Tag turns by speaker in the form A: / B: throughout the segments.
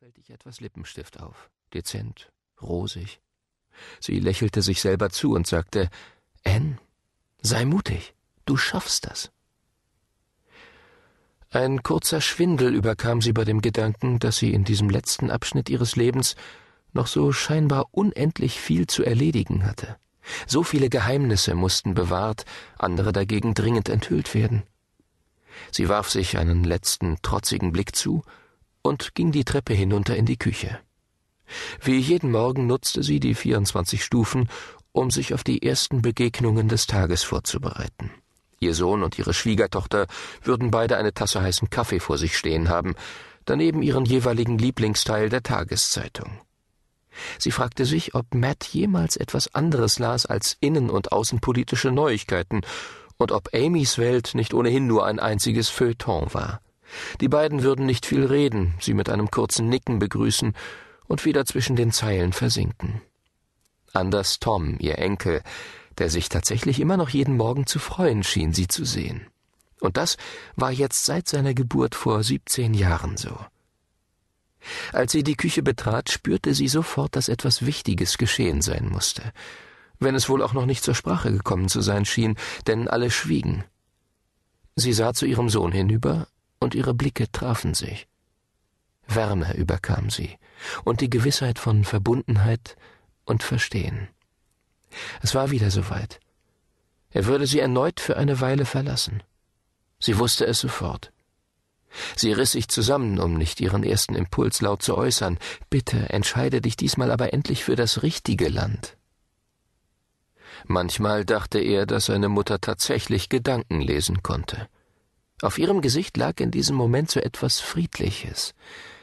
A: sorgfältig etwas Lippenstift auf, dezent, rosig. Sie lächelte sich selber zu und sagte, Anne, sei mutig, du schaffst das. Ein kurzer Schwindel überkam sie bei dem Gedanken, dass sie in diesem letzten Abschnitt ihres Lebens noch so scheinbar unendlich viel zu erledigen hatte. So viele Geheimnisse mussten bewahrt, andere dagegen dringend enthüllt werden. Sie warf sich einen letzten trotzigen Blick zu und ging die Treppe hinunter in die Küche. Wie jeden Morgen nutzte sie die 24 Stufen, um sich auf die ersten Begegnungen des Tages vorzubereiten. Ihr Sohn und ihre Schwiegertochter würden beide eine Tasse heißen Kaffee vor sich stehen haben, daneben ihren jeweiligen Lieblingsteil der Tageszeitung. Sie fragte sich, ob Matt jemals etwas anderes las als innen- und außenpolitische Neuigkeiten und ob Amys Welt nicht ohnehin nur ein einziges Feuilleton war. Die beiden würden nicht viel reden, sie mit einem kurzen Nicken begrüßen und wieder zwischen den Zeilen versinken. Anders Tom, ihr Enkel, der sich tatsächlich immer noch jeden Morgen zu freuen schien, sie zu sehen. Und das war jetzt seit seiner Geburt vor siebzehn Jahren so. Als sie die Küche betrat, spürte sie sofort, dass etwas Wichtiges geschehen sein musste, wenn es wohl auch noch nicht zur Sprache gekommen zu sein schien, denn alle schwiegen. Sie sah zu ihrem Sohn hinüber, und ihre Blicke trafen sich. Wärme überkam sie und die Gewissheit von Verbundenheit und Verstehen. Es war wieder soweit. Er würde sie erneut für eine Weile verlassen. Sie wusste es sofort. Sie riss sich zusammen, um nicht ihren ersten Impuls laut zu äußern. Bitte entscheide dich diesmal aber endlich für das richtige Land. Manchmal dachte er, dass seine Mutter tatsächlich Gedanken lesen konnte. Auf ihrem Gesicht lag in diesem Moment so etwas Friedliches,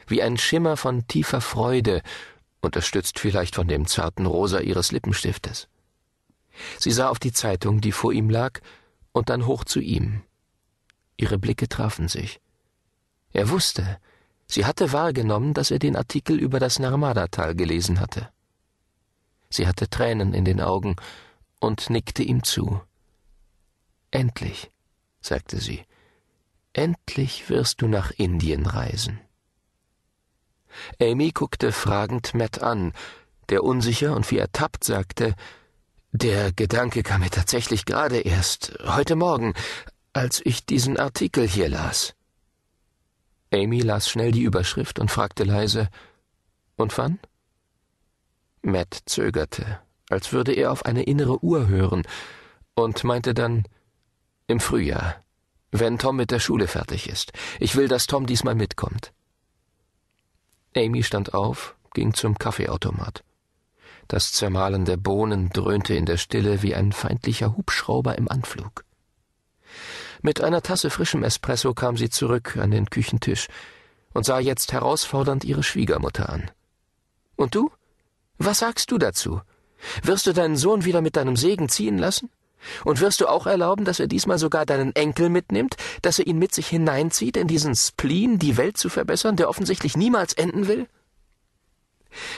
A: wie ein Schimmer von tiefer Freude, unterstützt vielleicht von dem zarten Rosa ihres Lippenstiftes. Sie sah auf die Zeitung, die vor ihm lag, und dann hoch zu ihm. Ihre Blicke trafen sich. Er wusste, sie hatte wahrgenommen, dass er den Artikel über das Narmada-Tal gelesen hatte. Sie hatte Tränen in den Augen und nickte ihm zu. Endlich, sagte sie, Endlich wirst du nach Indien reisen. Amy guckte fragend Matt an, der unsicher und wie ertappt sagte, der Gedanke kam mir tatsächlich gerade erst heute Morgen, als ich diesen Artikel hier las. Amy las schnell die Überschrift und fragte leise Und wann? Matt zögerte, als würde er auf eine innere Uhr hören, und meinte dann Im Frühjahr. Wenn Tom mit der Schule fertig ist. Ich will, dass Tom diesmal mitkommt. Amy stand auf, ging zum Kaffeeautomat. Das Zermahlen der Bohnen dröhnte in der Stille wie ein feindlicher Hubschrauber im Anflug. Mit einer Tasse frischem Espresso kam sie zurück an den Küchentisch und sah jetzt herausfordernd ihre Schwiegermutter an. Und du? Was sagst du dazu? Wirst du deinen Sohn wieder mit deinem Segen ziehen lassen? Und wirst du auch erlauben, dass er diesmal sogar deinen Enkel mitnimmt, dass er ihn mit sich hineinzieht in diesen Spleen, die Welt zu verbessern, der offensichtlich niemals enden will?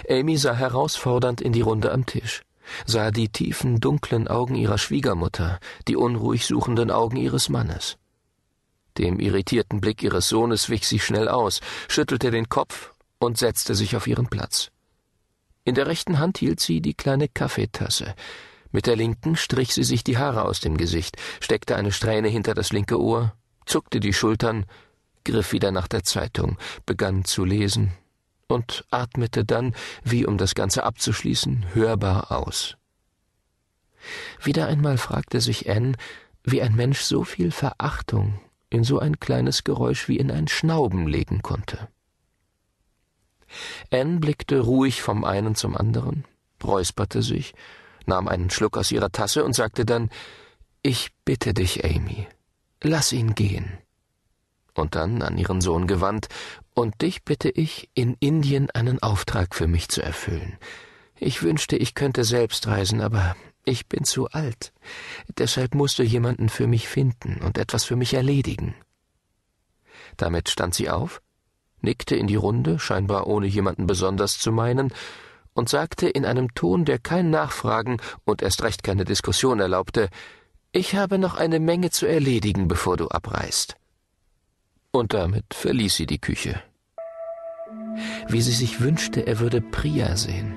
A: Amy sah herausfordernd in die Runde am Tisch, sah die tiefen, dunklen Augen ihrer Schwiegermutter, die unruhig suchenden Augen ihres Mannes. Dem irritierten Blick ihres Sohnes wich sie schnell aus, schüttelte den Kopf und setzte sich auf ihren Platz. In der rechten Hand hielt sie die kleine Kaffeetasse, mit der linken strich sie sich die Haare aus dem Gesicht, steckte eine Strähne hinter das linke Ohr, zuckte die Schultern, griff wieder nach der Zeitung, begann zu lesen und atmete dann, wie um das Ganze abzuschließen, hörbar aus. Wieder einmal fragte sich Anne, wie ein Mensch so viel Verachtung in so ein kleines Geräusch wie in ein Schnauben legen konnte. Anne blickte ruhig vom einen zum anderen, räusperte sich nahm einen Schluck aus ihrer Tasse und sagte dann Ich bitte dich, Amy, lass ihn gehen. Und dann an ihren Sohn gewandt Und dich bitte ich, in Indien einen Auftrag für mich zu erfüllen. Ich wünschte, ich könnte selbst reisen, aber ich bin zu alt. Deshalb musst du jemanden für mich finden und etwas für mich erledigen. Damit stand sie auf, nickte in die Runde, scheinbar ohne jemanden besonders zu meinen, und sagte in einem Ton, der kein Nachfragen und erst recht keine Diskussion erlaubte Ich habe noch eine Menge zu erledigen, bevor du abreist. Und damit verließ sie die Küche. wie sie sich wünschte, er würde Priya sehen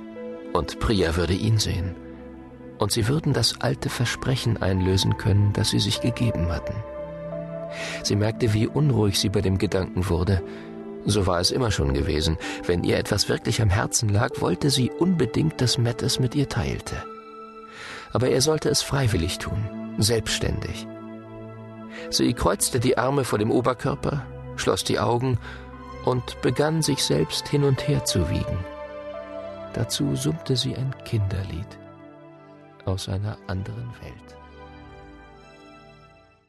A: und Priya würde ihn sehen. Und sie würden das alte Versprechen einlösen können, das sie sich gegeben hatten. Sie merkte, wie unruhig sie bei dem Gedanken wurde. So war es immer schon gewesen. Wenn ihr etwas wirklich am Herzen lag, wollte sie unbedingt, dass Matt es mit ihr teilte. Aber er sollte es freiwillig tun, selbstständig. Sie kreuzte die Arme vor dem Oberkörper, schloss die Augen und begann sich selbst hin und her zu wiegen. Dazu summte sie ein Kinderlied aus einer anderen Welt.